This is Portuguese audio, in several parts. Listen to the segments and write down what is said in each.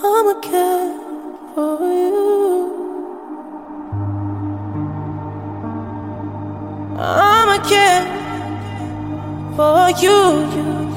I'ma care for you. I'ma care for you.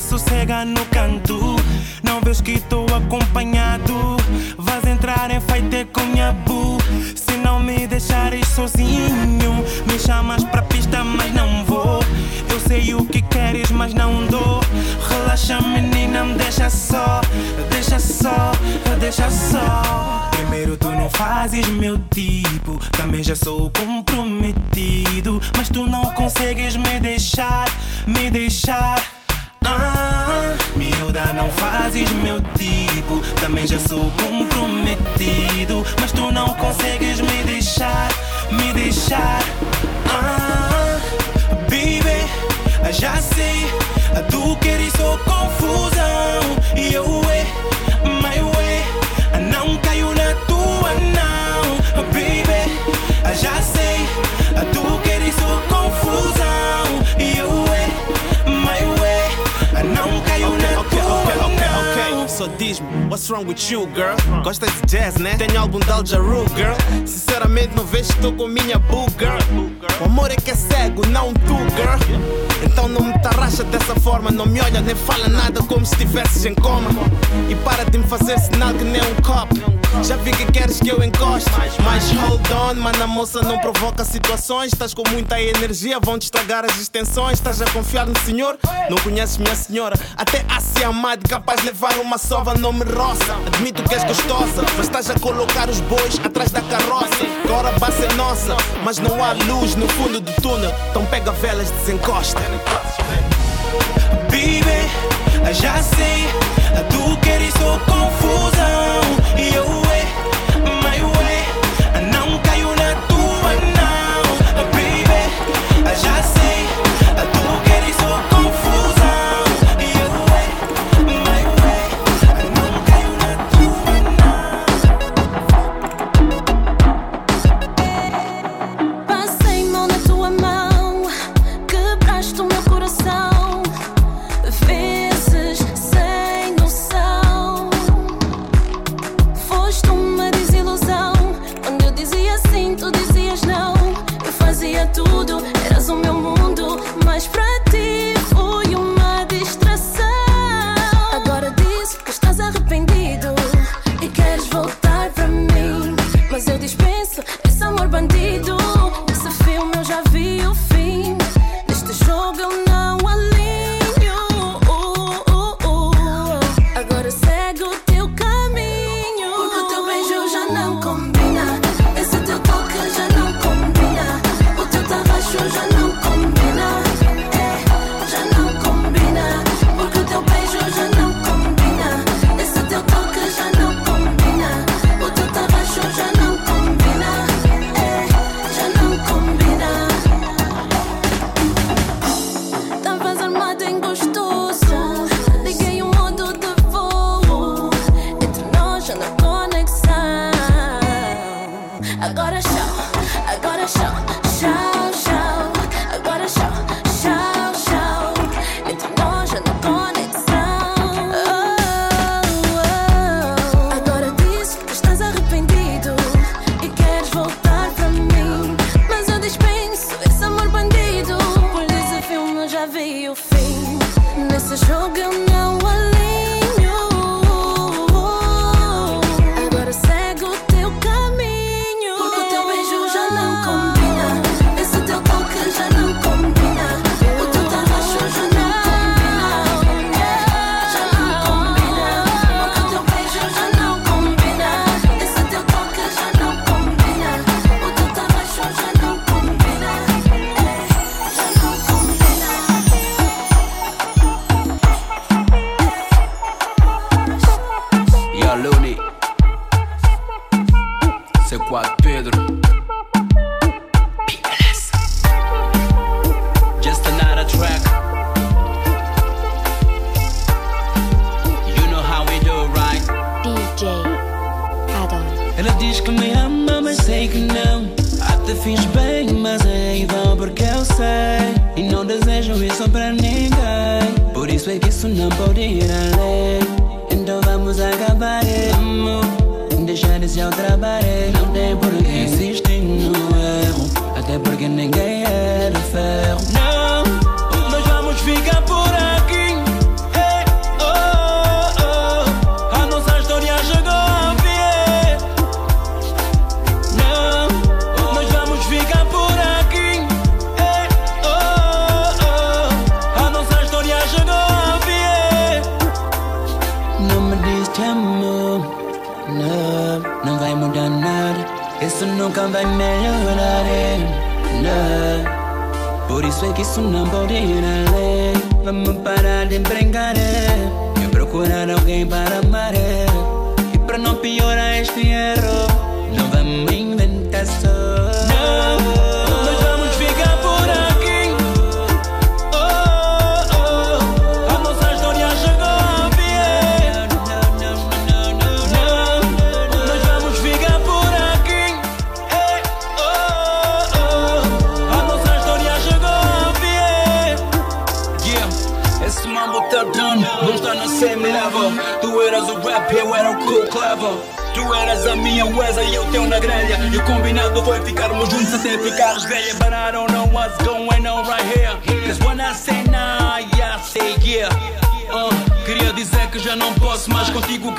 sossega no canto. Não vês que estou acompanhado? Vais entrar em fighter com minha bu. Se não me deixares sozinho, me chamas pra pista, mas não vou. Eu sei o que queres, mas não dou. Relaxa, menina, me deixa só. Deixa só, deixa só. Primeiro tu não fazes meu tipo. Também já sou comprometido. Mas tu não consegues me deixar, me deixar Miúda, não fazes meu tipo. Também já sou comprometido. Mas tu não consegues me deixar, me deixar. Ah, baby, já sei. Tu queres só confusão. E eu só diz-me What's wrong with you, girl? Gostas de jazz, né? Tenho álbum de Al Jarreau, girl. Sinceramente não vejo estou com minha boo, girl. O amor é que é cego, não tu, girl. Então não me tarraxa dessa forma Não me olha nem fala nada como se estivesses em coma. E para de me fazer sinal que nem um copo. Já vi que queres que eu encoste. Mas hold on, mano, a moça não provoca situações. Estás com muita energia, vão te estragar as extensões. Estás a confiar no senhor? Não conheces minha senhora. Até a ser amado, capaz de levar uma sova, não me roça. Admito que és gostosa, mas estás a colocar os bois atrás da carroça. Agora a base é nossa, mas não há luz no fundo do túnel. Então pega velas, desencosta. Baby, já sei, tu queres ou confia. it's a shotgun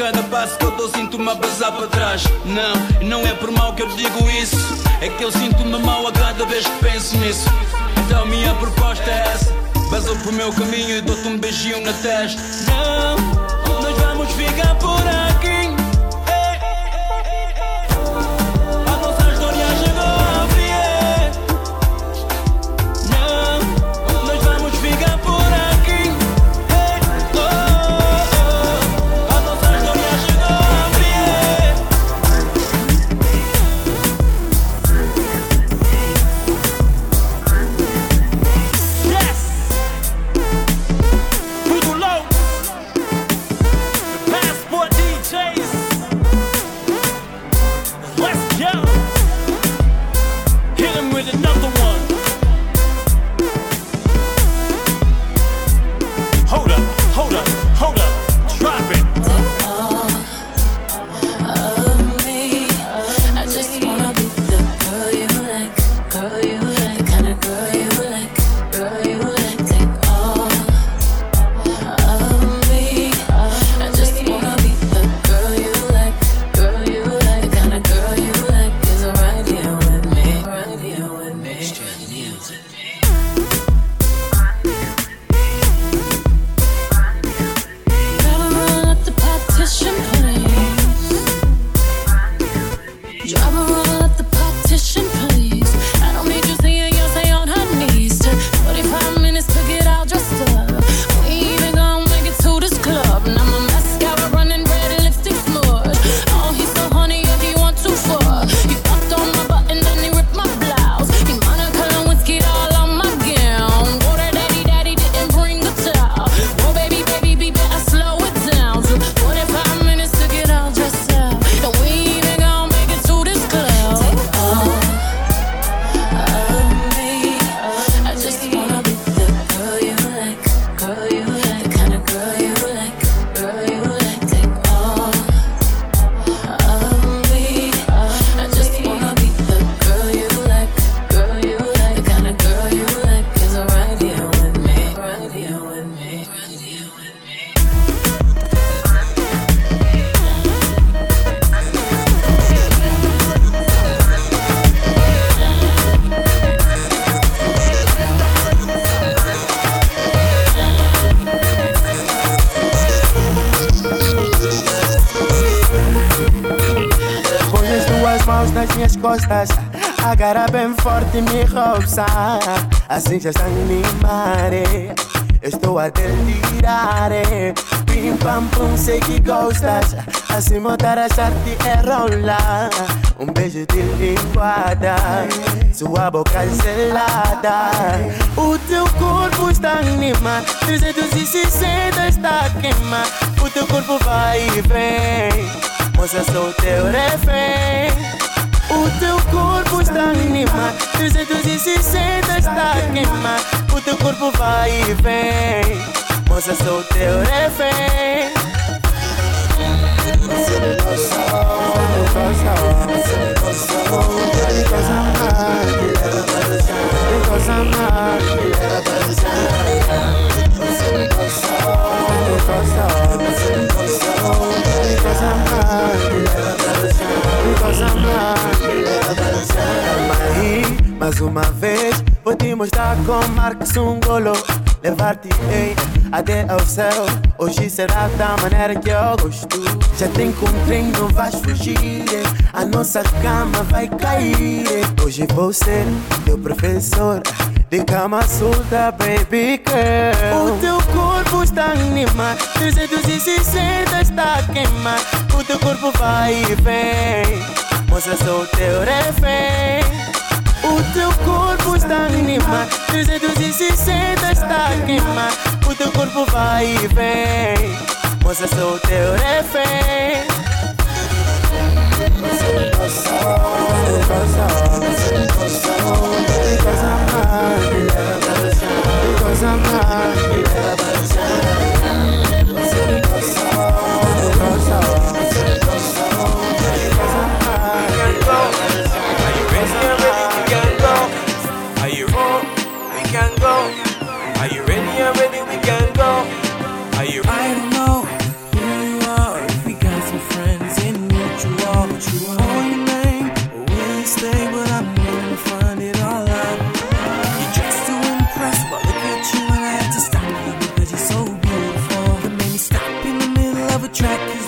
cada passo que eu dou sinto-me a passar para trás. Não, não é por mal que eu digo isso. É que eu sinto-me mal a cada vez que penso nisso. Então minha proposta é essa. Vazou pro meu caminho e dou-te um beijinho na testa. Não, nós vamos ficar por aqui. sou teu refém. O teu corpo está animado, 360 está queimado. O teu corpo vai e vem, moça, sou teu refém. Because I'm hot, because I'm hot for soul. Because I'm happy. Because I'm happy. Mas mais uma vez, vou te mostrar como Marcos um golo. Levar-te hey, até ao céu. Hoje será da maneira que eu gosto. Já te encontrei, não vais fugir. A nossa cama vai cair. Hoje vou ser teu professor de cama solta, baby girl. O teu corpo está animado, 360 está queimado. O teu corpo vai e vem, moça, sou teu refém. O teu corpo está animado, 360 está queimado. O teu corpo vai e vem, moça, sou teu refém. Are you ready? Are ready? We can go. Are you ready? track.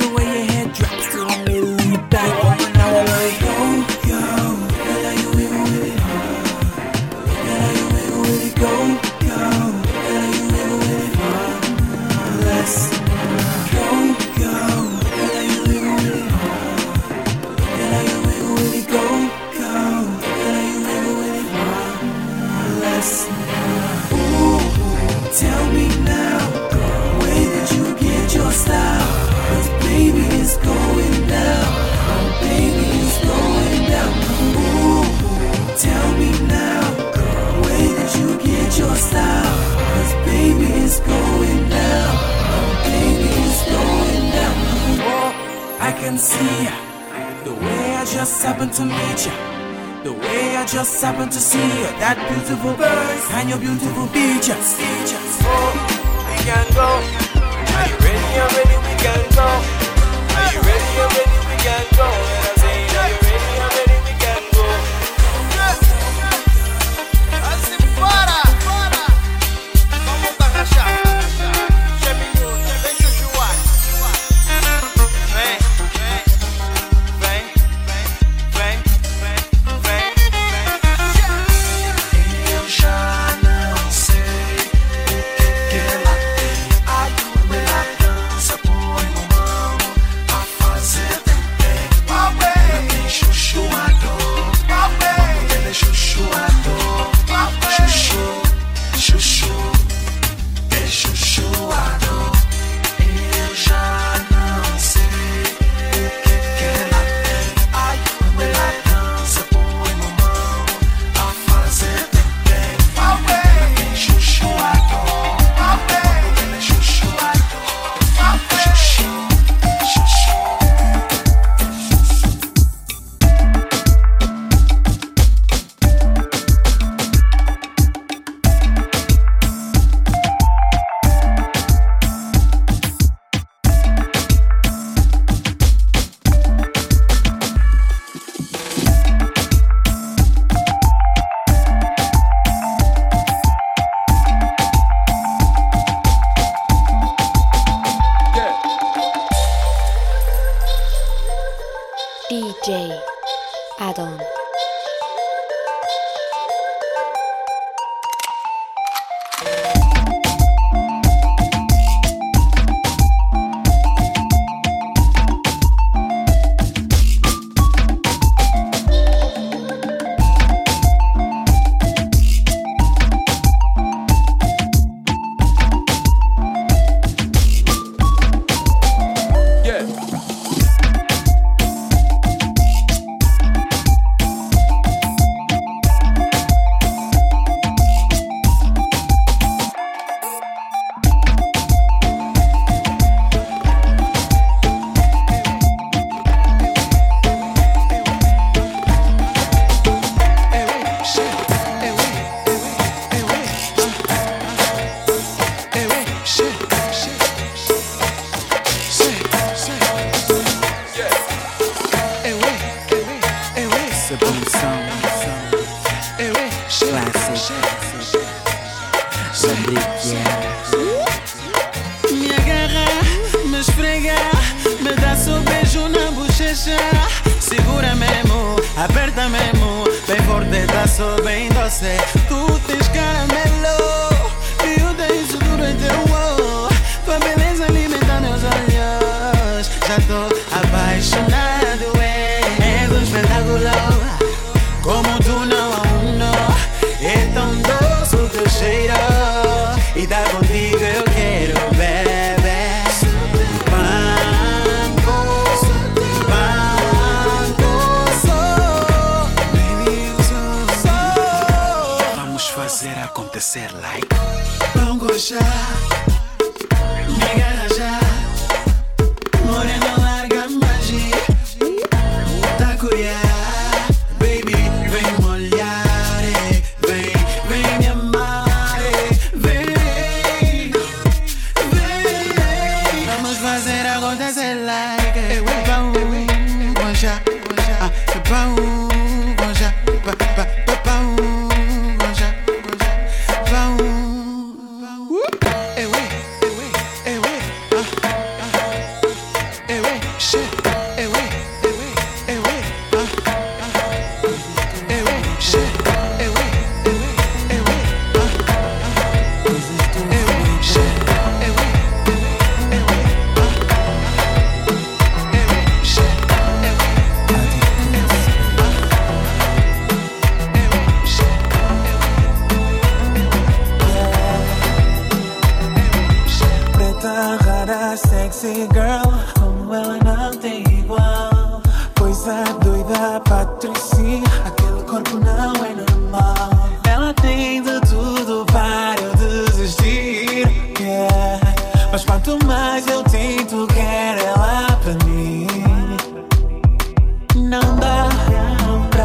Só bem doce. Tu tens caramelo,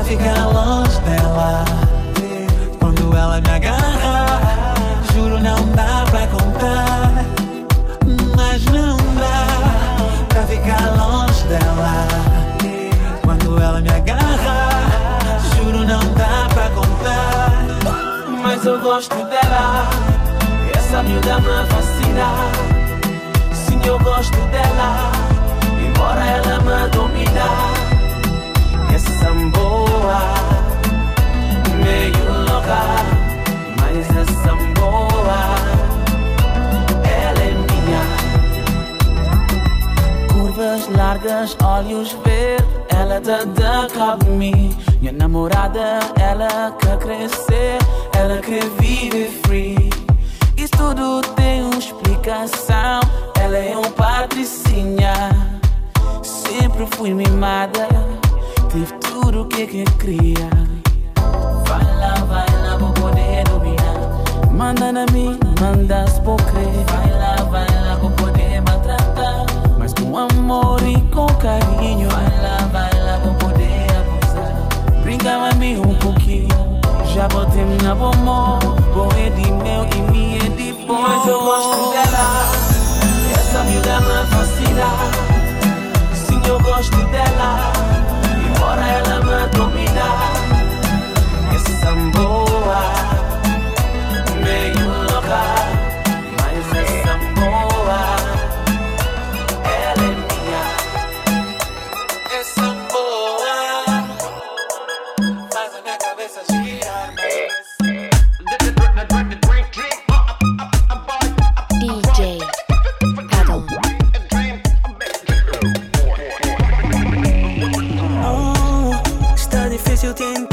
ficar longe dela. Quando ela me agarra, juro não dá pra contar. Mas não dá pra ficar longe dela. Quando ela me agarra, juro não dá pra contar. Mas eu gosto dela, essa miúda me fascina. Sim, eu gosto dela, embora ela me domina. Boa, meio louca, mas essa boa, ela é minha. Curvas largas, olhos verdes, ela tá da cabo. Minha namorada, ela quer crescer, ela quer viver free. Isso tudo tem uma explicação. Ela é um patricinha. Sempre fui mimada, tive tudo o que que. Vai lá, vai lá, vou poder dominar. Manda na mim, manda se por crer. Vai lá, vai lá, vou poder maltratar. Mas com amor e com carinho. Vai lá, vai lá, vou poder abusar. Brinca a mim um pouquinho. Já botei na bomba. Bom é de meu e minha é de bom. Mas eu gosto dela. Essa miúda me fascina. Sim, eu gosto dela. Embora ela me domina. Essa boa, meio louca, mas está difícil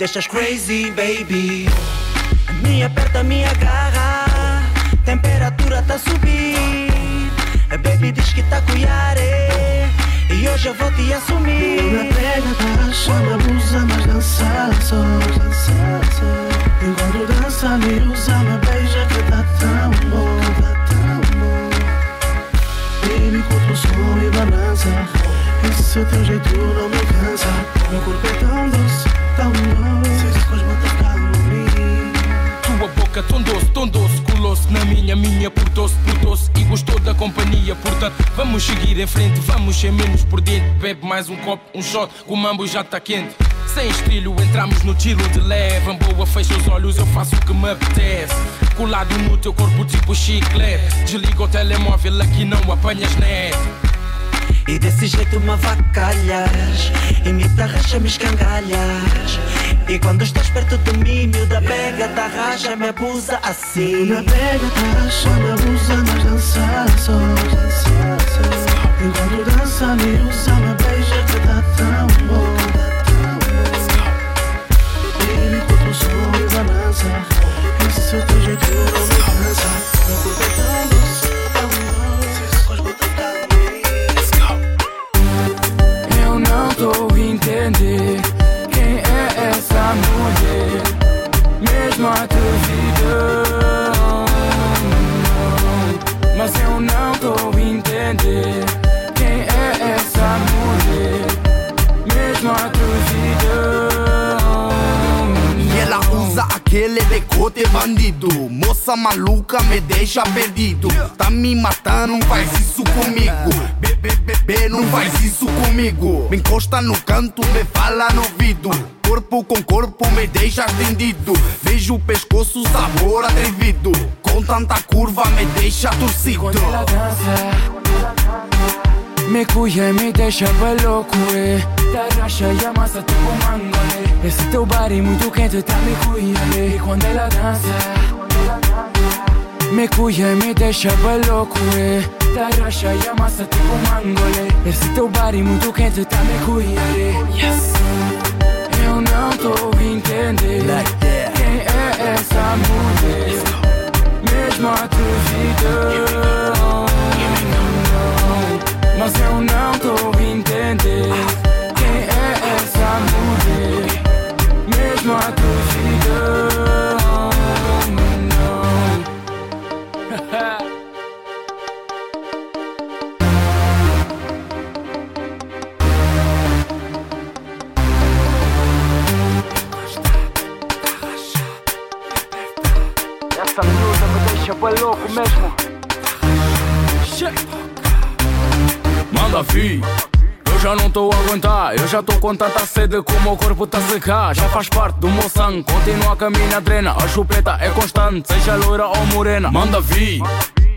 deixas crazy, baby. Me aperta, me agarra. Temperatura tá. A baby diz que tá cuiare. E hoje eu vou te assumir. Me pega, taxa, me abusa, mas dançar só. Enquanto dança, me usa, me beija que tá tão bom, tá tão bom. Baby, curto o som e balança. Esse teu jeito não me cansa. Meu corpo Tão doce, tão doce, colou-se na minha, minha portou-se, portou-se e gostou da companhia. Portanto, vamos seguir em frente, vamos ser menos por dentro. Bebe mais um copo, um shot, o mambo já tá quente. Sem estrilho, entramos no tiro de leve. Boa, fecha os olhos, eu faço o que me apetece. Colado no teu corpo, tipo chiclete. Desliga o telemóvel, aqui não apanhas net. E desse jeito me avacalhas E me tarraxa, me escangalhas E quando estás perto de mim Miúda pega, tarraxa, me abusa assim Me pega, taxa, me abusa, mas dançar só. Enquanto dança, me usa, me beija que tá tão bom. Baby, o som e balança. Esse teu jeito me cansa. Meu corpo é a entender quem é essa mulher, mesmo a duvidão. Mas eu não tô entender aquele decote bandido. Moça maluca me deixa perdido. Tá me matando, não faz isso comigo. Bebê, bebê, não faz isso comigo. Me encosta no canto, me fala no ouvido. Corpo com corpo me deixa estendido. Vejo o pescoço, sabor atrevido. Com tanta curva me deixa torcido. Quando ela dança Me cuia e me deixa louco eh. Da racha e amassa tipo mangole Esse teu body muito quente tá me cuia eh. E quando ela dança Me cuia e me deixa louco eh. Da racha e amassa tipo mangole Esse teu body muito quente tá me cuia eh. Yes. Eu não tô a entender Quem é essa mulher Mesmo a duvidão Mas eu não tô a entender Quem é essa mulher. Mesmo a duvidão Essa miúda me deixa bem louco mesmo Manda fi. Eu já não tô a aguentar. Eu já tô com tanta sede que o corpo tá a secar. Já faz parte do meu sangue. Continua a minha drena. A chupeta é constante Seja loira ou morena. Manda vi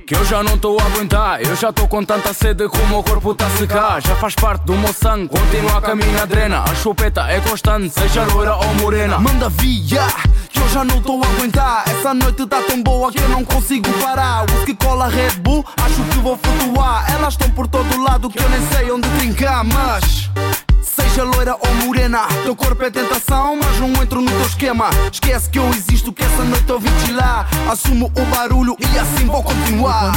que eu já não tô a aguentar. Eu já tô com tanta sede que o corpo tá a secar. Já faz parte do meu sangue. Continua a minha drena. A chupeta é constante Seja loira ou morena. Manda via, eu já não tô a aguentar. Essa noite tá tão boa que eu não consigo parar. O que cola Red Bull, acho que vou flutuar. Elas estão por todo lado que eu nem sei onde trincar, mas. Seja loira ou morena, teu corpo é tentação, mas não entro no teu esquema. Esquece que eu existo, que essa noite eu vim te lá. Assumo o barulho e assim vou continuar.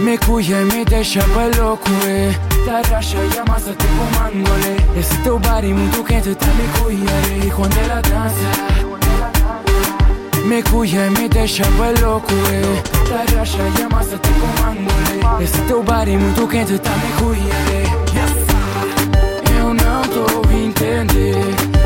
Me cuia e me deixa maluco, é. Da racha e amassa tipo mangole. Esse teu body muito quente tá me cuia, quando ela dança, Me cuia e me deixa bem louco eh. Tarraxa e amassa até com ângulo Esse teu eh. body muito quente tá me cuia. Eu eh. não tô entendendo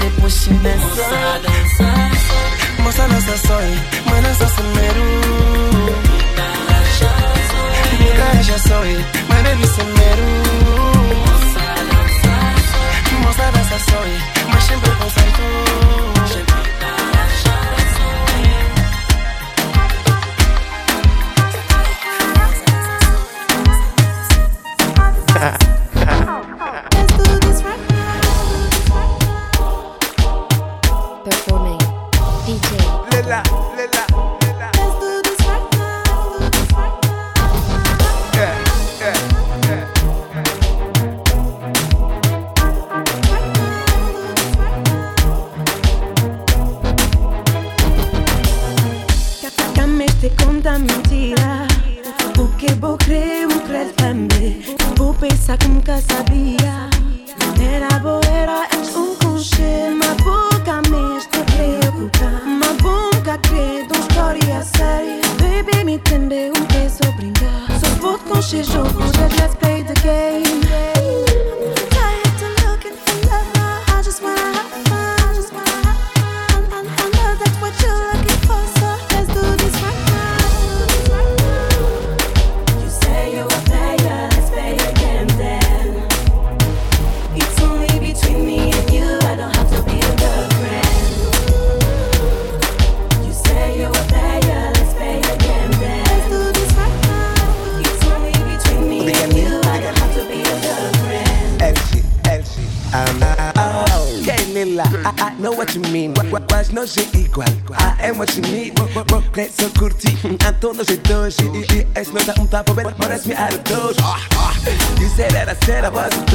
te pushing dançar. Moça dança só, mas dança semeru. Nigga só, mas baby semeru. Moça dança só, mas sempre com santo.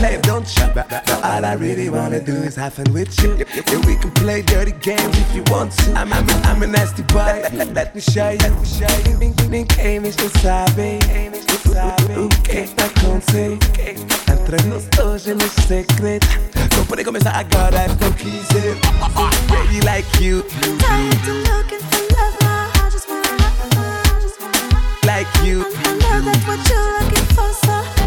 play, don't you? But, but, but all I really wanna do is have fun with you. And we can play dirty games if you want to. I'm, I'm, I'm a nasty boy. Let, let, let me show you. Let me show you. Ninguém me sabe. O que está acontecendo? Entre nós dois é meu segredo. Não pode começar agora, é porque eu quiser. Baby like you. Tired to looking for love, my heart just wanna have fun. Like you. I know that's what you're looking for, so.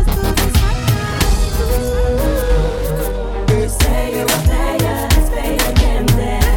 They say you're a player, let's play again then.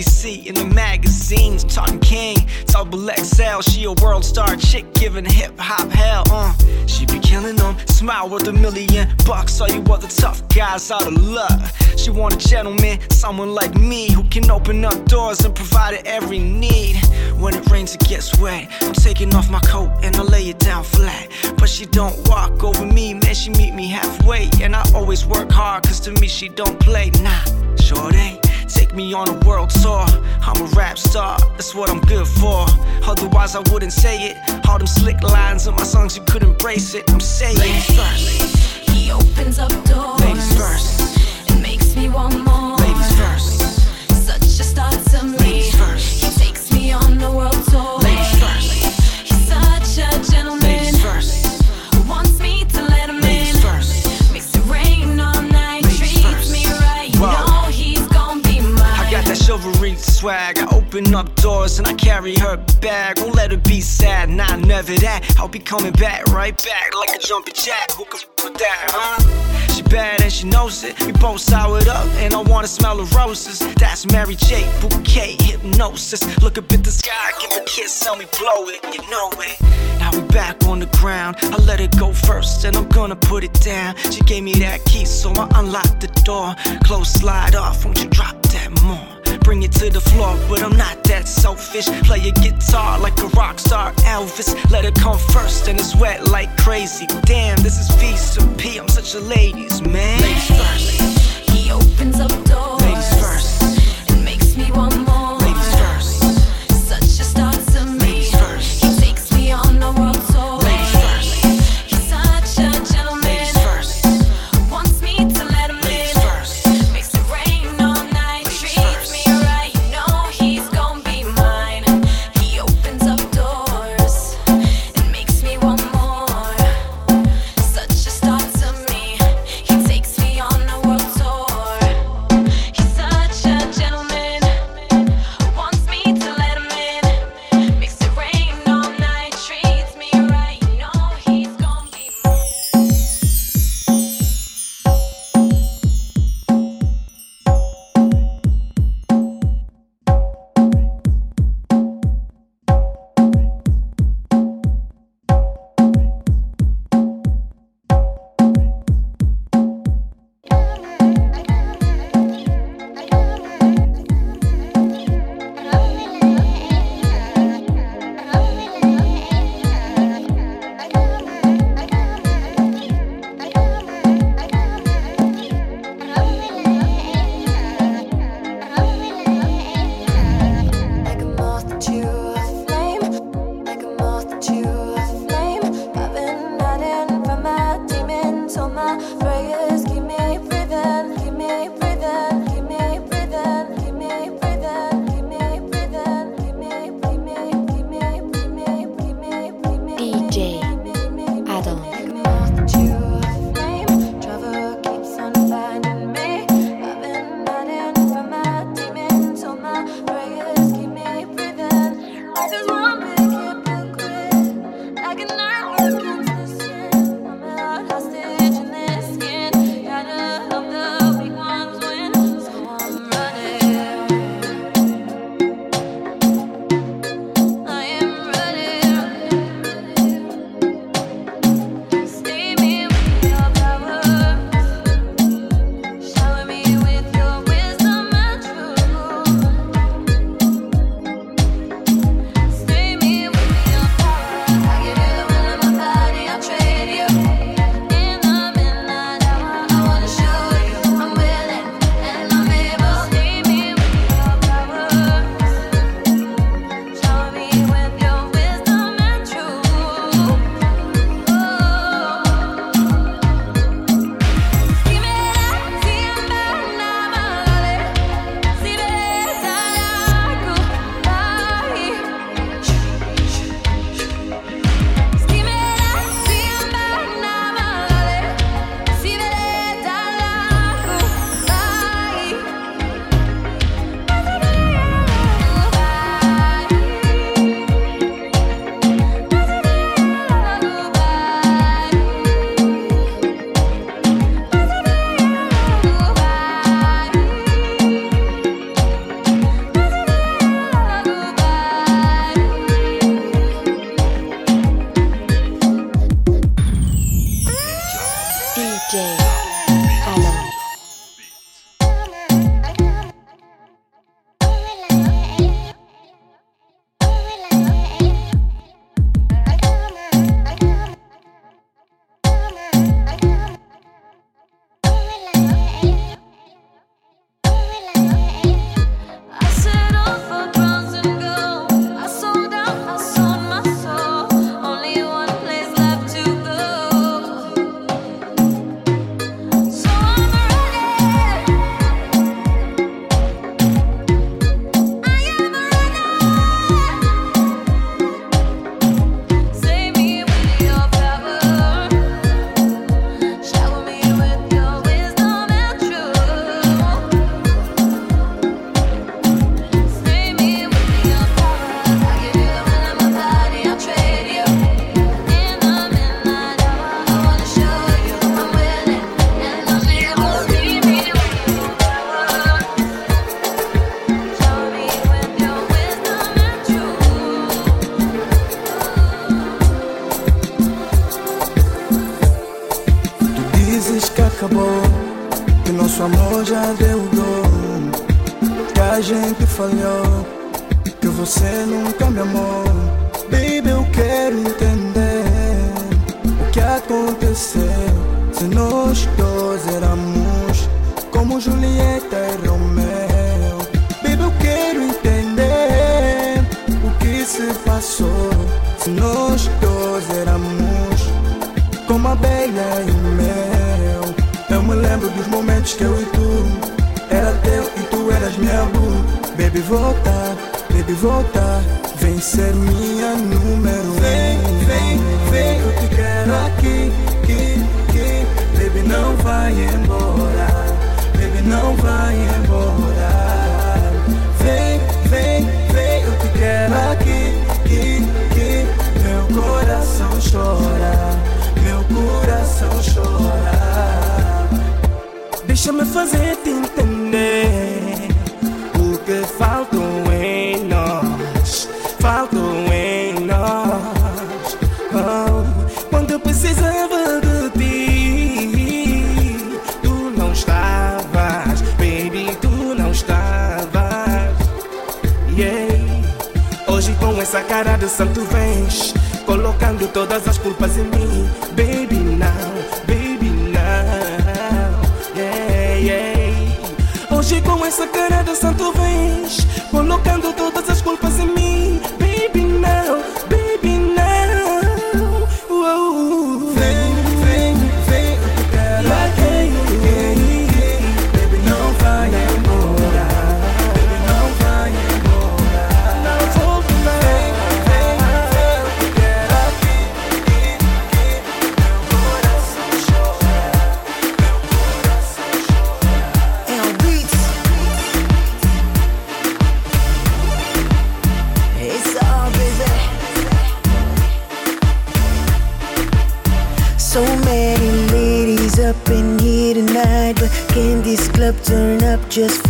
Only see in the magazines. Talking king, double XL, she a world star chick giving hip hop hell. Uh, she be killing them, smile worth a million bucks. All you other tough guys out of luck. She want a gentleman, someone like me who can open up doors and provide every need. When it rains, it gets wet. I'm taking off my coat and I lay it down flat. But she don't walk over me, man. She meet me halfway, and I always work hard, cause to me she don't play. Nah, sure they take me on a world tour. I'm a rap star, that's what I'm good for. Otherwise, I wouldn't say it. All them slick lines in my songs, you could embrace it. I'm saying, ladies first. He opens up doors. Ladies first. It makes me want more. Chivalry swag. I open up doors and I carry her bag. Won't let her be sad, nah, never that. I'll be coming back, right back like a jumping jack. Who can f with that, huh? She bad and she knows it. We both soured up and I wanna smell the roses. That's Mary J. Bouquet, hypnosis. Look up at the sky, give a kiss, tell me blow it. You know it. Now we back on the ground. I let it go first and I'm gonna put it down. She gave me that key, so I unlocked the door. Close slide off, won't you drop that more? Bring it to the floor, but I'm not that selfish. Play a guitar like a rock star Elvis. Let it come first, and it's wet like crazy. Damn, this is V to P. I'm such a ladies man. Ladies first. He opens up doors. Santo vens, colocando todas just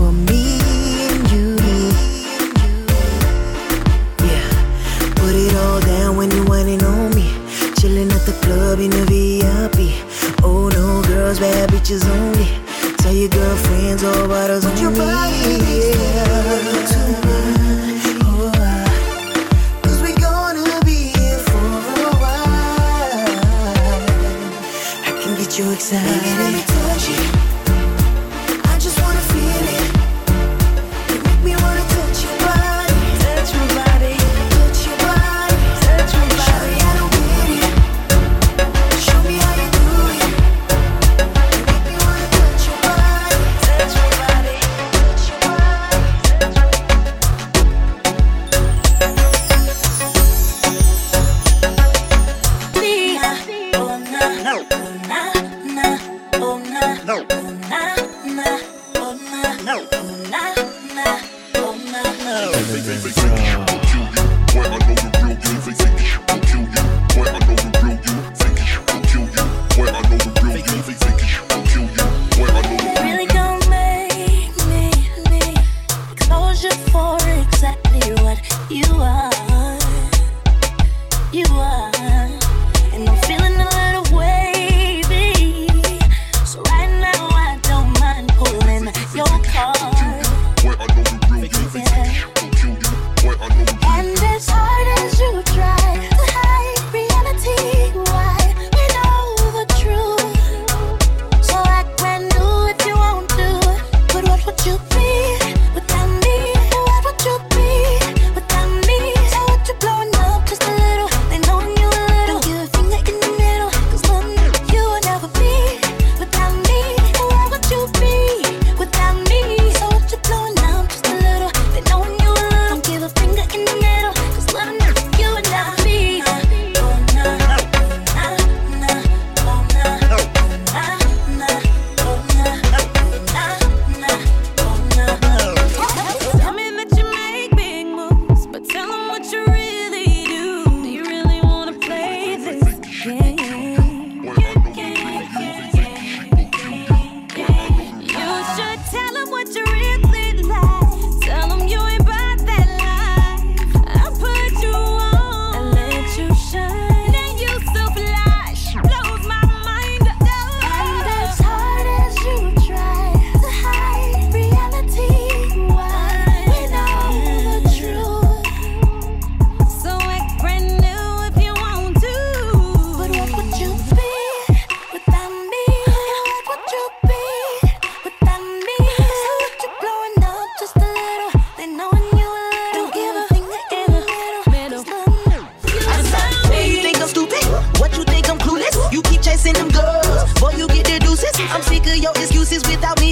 sex them girls. Boy, you get the deuces. I'm sick of your excuses without me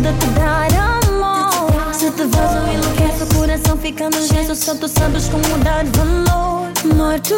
dá-te dar amor. Se te vas ou enlouquece o coração fica no gesso. Só tu sabes como dar valor. Amor, tu